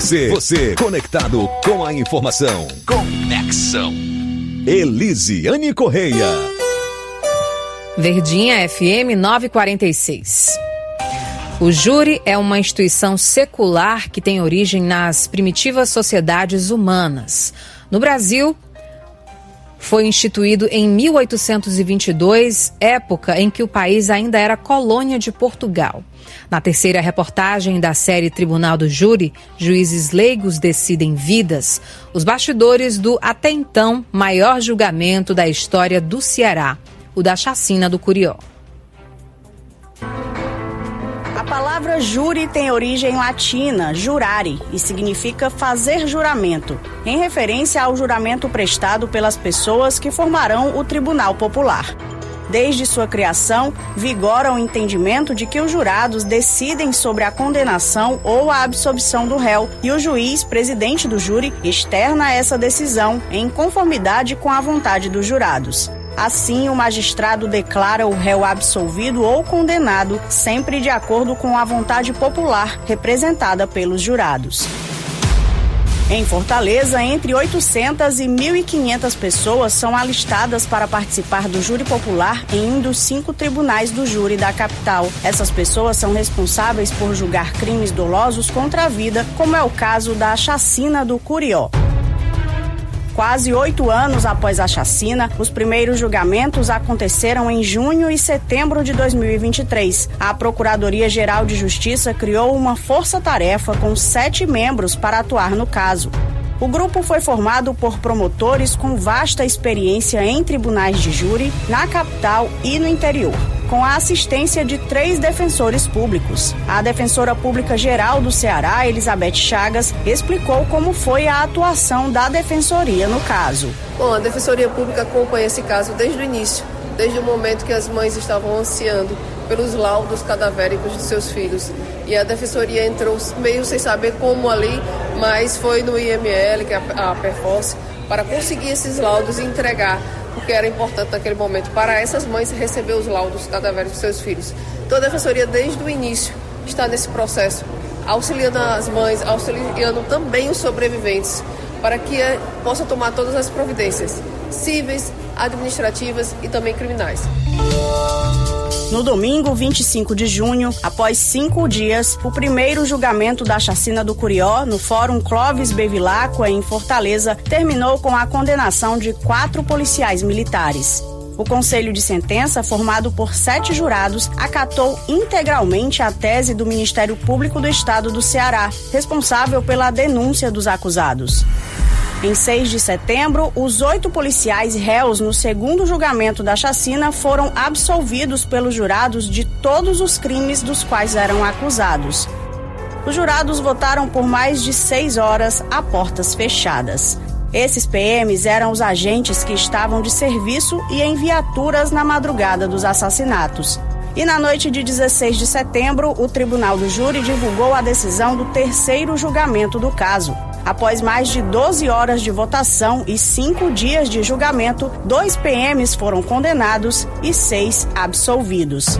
Você, você, conectado com a informação. Conexão. Elisiane Correia. Verdinha FM 946. O júri é uma instituição secular que tem origem nas primitivas sociedades humanas. No Brasil, foi instituído em 1822, época em que o país ainda era colônia de Portugal. Na terceira reportagem da série Tribunal do Júri, juízes leigos decidem vidas, os bastidores do até então maior julgamento da história do Ceará, o da chacina do Curió. Palavra júri tem origem latina, jurare, e significa fazer juramento, em referência ao juramento prestado pelas pessoas que formarão o Tribunal Popular. Desde sua criação, vigora o entendimento de que os jurados decidem sobre a condenação ou a absolvição do réu e o juiz, presidente do júri, externa essa decisão em conformidade com a vontade dos jurados. Assim, o magistrado declara o réu absolvido ou condenado, sempre de acordo com a vontade popular representada pelos jurados. Em Fortaleza, entre 800 e 1.500 pessoas são alistadas para participar do júri popular em um dos cinco tribunais do júri da capital. Essas pessoas são responsáveis por julgar crimes dolosos contra a vida, como é o caso da chacina do Curió. Quase oito anos após a chacina, os primeiros julgamentos aconteceram em junho e setembro de 2023. A Procuradoria-Geral de Justiça criou uma força-tarefa com sete membros para atuar no caso. O grupo foi formado por promotores com vasta experiência em tribunais de júri na capital e no interior, com a assistência de três defensores públicos. A defensora pública geral do Ceará, Elizabeth Chagas, explicou como foi a atuação da defensoria no caso. Bom, a defensoria pública acompanha esse caso desde o início, desde o momento que as mães estavam ansiando pelos laudos cadavéricos de seus filhos. E a defensoria entrou meio sem saber como ali, mas foi no IML, que é a, a Perforce, para conseguir esses laudos e entregar, porque era importante naquele momento para essas mães receber os laudos cadavéricos de seus filhos. Então a defensoria, desde o início, está nesse processo, auxiliando as mães, auxiliando também os sobreviventes, para que eh, possa tomar todas as providências cíveis, administrativas e também criminais. No domingo, 25 de junho, após cinco dias, o primeiro julgamento da chacina do Curió no Fórum Clóvis Bevilacqua, em Fortaleza, terminou com a condenação de quatro policiais militares. O conselho de sentença, formado por sete jurados, acatou integralmente a tese do Ministério Público do Estado do Ceará, responsável pela denúncia dos acusados. Em 6 de setembro, os oito policiais réus no segundo julgamento da chacina foram absolvidos pelos jurados de todos os crimes dos quais eram acusados. Os jurados votaram por mais de seis horas a portas fechadas. Esses PMs eram os agentes que estavam de serviço e em viaturas na madrugada dos assassinatos. E na noite de 16 de setembro, o Tribunal do Júri divulgou a decisão do terceiro julgamento do caso. Após mais de 12 horas de votação e cinco dias de julgamento, dois PMs foram condenados e seis absolvidos.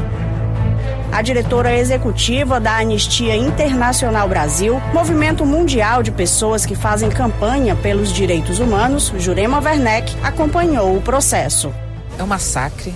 A diretora executiva da Anistia Internacional Brasil, movimento mundial de pessoas que fazem campanha pelos direitos humanos, Jurema Werneck, acompanhou o processo. É um massacre,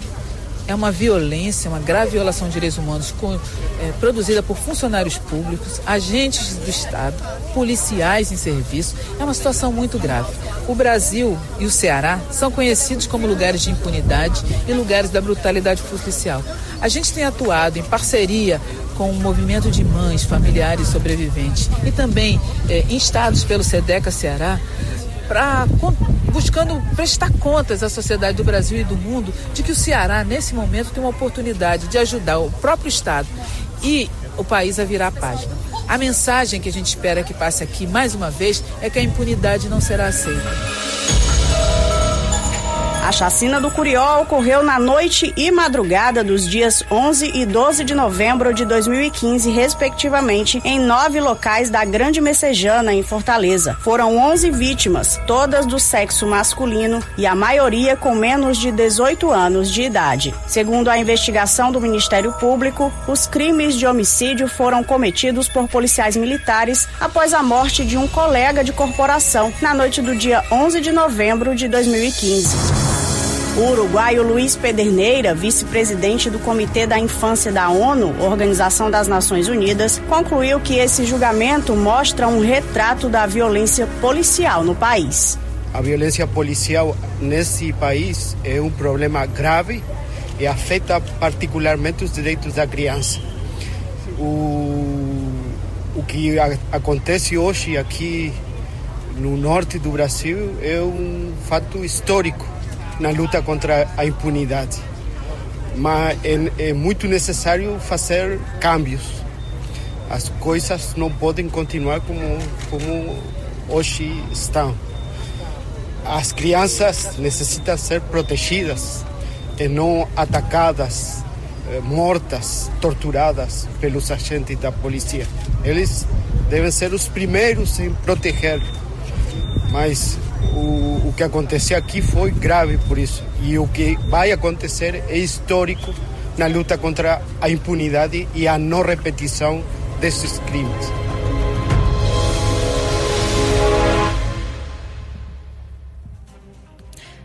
é uma violência, uma grave violação de direitos humanos com, é, produzida por funcionários públicos, agentes do Estado, policiais em serviço. É uma situação muito grave. O Brasil e o Ceará são conhecidos como lugares de impunidade e lugares da brutalidade policial. A gente tem atuado em parceria com o movimento de mães, familiares sobreviventes e também é, instados pelo SEDECA Ceará para buscando prestar contas à sociedade do Brasil e do mundo de que o Ceará, nesse momento, tem uma oportunidade de ajudar o próprio Estado e o país a virar a página. A mensagem que a gente espera que passe aqui mais uma vez é que a impunidade não será aceita. A chacina do Curió ocorreu na noite e madrugada dos dias 11 e 12 de novembro de 2015, respectivamente, em nove locais da Grande Messejana, em Fortaleza. Foram 11 vítimas, todas do sexo masculino e a maioria com menos de 18 anos de idade. Segundo a investigação do Ministério Público, os crimes de homicídio foram cometidos por policiais militares após a morte de um colega de corporação na noite do dia 11 de novembro de 2015. O uruguaio Luiz Pederneira, vice-presidente do Comitê da Infância da ONU, Organização das Nações Unidas, concluiu que esse julgamento mostra um retrato da violência policial no país. A violência policial nesse país é um problema grave e afeta particularmente os direitos da criança. O, o que a, acontece hoje aqui no norte do Brasil é um fato histórico na luta contra a impunidade. Mas é, é muito necessário fazer cambios. As coisas não podem continuar como, como hoje estão. As crianças necessitam ser protegidas e não atacadas, eh, mortas, torturadas pelos agentes da polícia. Eles devem ser os primeiros em proteger. Mas o, o que aconteceu aqui foi grave por isso. E o que vai acontecer é histórico na luta contra a impunidade e a não repetição desses crimes.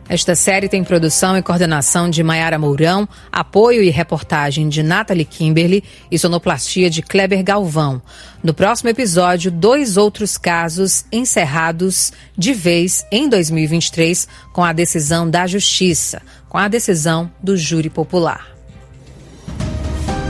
Esta série tem produção e coordenação de Maiara Mourão, apoio e reportagem de Nathalie Kimberly e sonoplastia de Kleber Galvão. No próximo episódio, dois outros casos encerrados de vez em 2023 com a decisão da Justiça, com a decisão do júri popular.